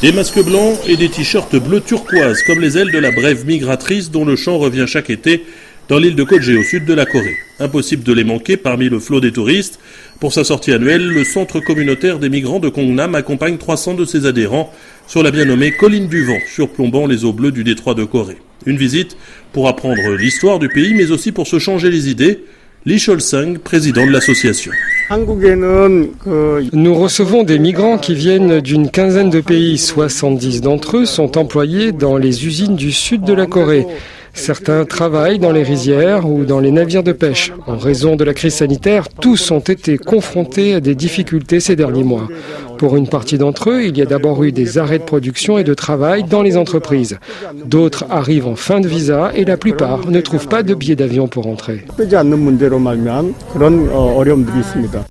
Des masques blancs et des t-shirts bleu turquoise, comme les ailes de la brève migratrice dont le chant revient chaque été dans l'île de Koje, au sud de la Corée. Impossible de les manquer parmi le flot des touristes. Pour sa sortie annuelle, le centre communautaire des migrants de Kongnam accompagne 300 de ses adhérents sur la bien nommée colline du vent, surplombant les eaux bleues du détroit de Corée. Une visite pour apprendre l'histoire du pays, mais aussi pour se changer les idées. Lee Chol-sung, président de l'association. Nous recevons des migrants qui viennent d'une quinzaine de pays. 70 d'entre eux sont employés dans les usines du sud de la Corée. Certains travaillent dans les rizières ou dans les navires de pêche. En raison de la crise sanitaire, tous ont été confrontés à des difficultés ces derniers mois. Pour une partie d'entre eux, il y a d'abord eu des arrêts de production et de travail dans les entreprises. D'autres arrivent en fin de visa et la plupart ne trouvent pas de billets d'avion pour rentrer.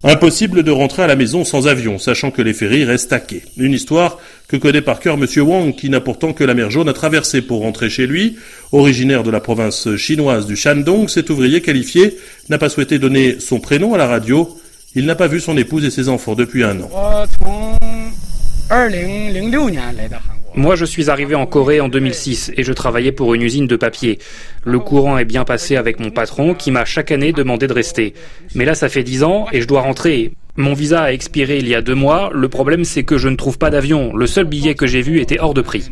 Impossible de rentrer à la maison sans avion, sachant que les ferries restent taqués. Une histoire que connaît par cœur M. Wang, qui n'a pourtant que la mer Jaune à traverser pour rentrer chez lui. Originaire de la province chinoise du Shandong, cet ouvrier qualifié n'a pas souhaité donner son prénom à la radio. Il n'a pas vu son épouse et ses enfants depuis un an. Moi, je suis arrivé en Corée en 2006 et je travaillais pour une usine de papier. Le courant est bien passé avec mon patron qui m'a chaque année demandé de rester. Mais là, ça fait dix ans et je dois rentrer. Mon visa a expiré il y a deux mois. Le problème, c'est que je ne trouve pas d'avion. Le seul billet que j'ai vu était hors de prix.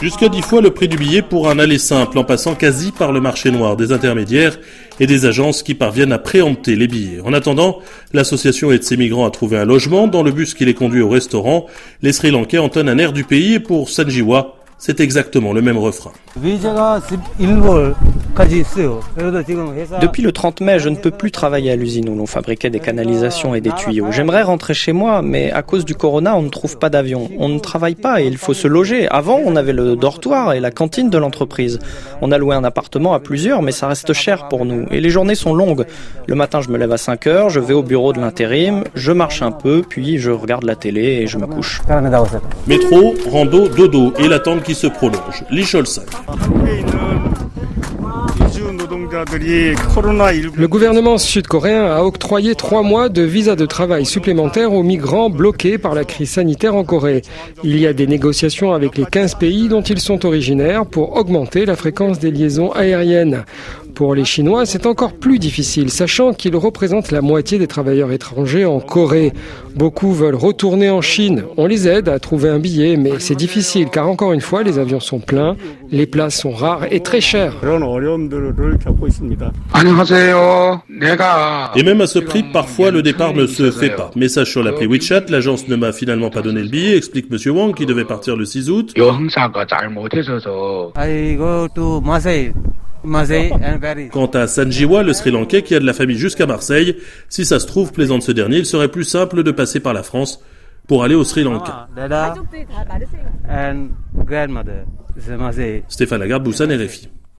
Jusqu'à dix fois le prix du billet pour un aller simple en passant quasi par le marché noir des intermédiaires et des agences qui parviennent à préempter les billets. En attendant, l'association aide ces migrants à trouver un logement. Dans le bus qui les conduit au restaurant, les Sri Lankais entonnent un air du pays et pour Sanjiwa, c'est exactement le même refrain. Depuis le 30 mai, je ne peux plus travailler à l'usine où l'on fabriquait des canalisations et des tuyaux. J'aimerais rentrer chez moi, mais à cause du corona, on ne trouve pas d'avion. On ne travaille pas et il faut se loger. Avant, on avait le dortoir et la cantine de l'entreprise. On a loué un appartement à plusieurs, mais ça reste cher pour nous. Et les journées sont longues. Le matin, je me lève à 5 heures, je vais au bureau de l'intérim, je marche un peu, puis je regarde la télé et je me couche. Métro, rando, dodo et l'attente qui se prolonge. Lichol 5. Le gouvernement sud-coréen a octroyé trois mois de visa de travail supplémentaires aux migrants bloqués par la crise sanitaire en Corée. Il y a des négociations avec les 15 pays dont ils sont originaires pour augmenter la fréquence des liaisons aériennes. Pour les Chinois, c'est encore plus difficile, sachant qu'ils représentent la moitié des travailleurs étrangers en Corée. Beaucoup veulent retourner en Chine. On les aide à trouver un billet, mais c'est difficile, car encore une fois, les avions sont pleins, les places sont rares et très chères. Et même à ce prix, parfois le départ ne se fait pas. Message sur l'appli WeChat, l'agence ne m'a finalement pas donné le billet, explique Monsieur Wang qui devait partir le 6 août. Quant à Sanjiwa, le Sri Lankais qui a de la famille jusqu'à Marseille, si ça se trouve, plaisante ce dernier, il serait plus simple de passer par la France pour aller au Sri Lanka. Stéphane Lagarde, Boussan, RFI.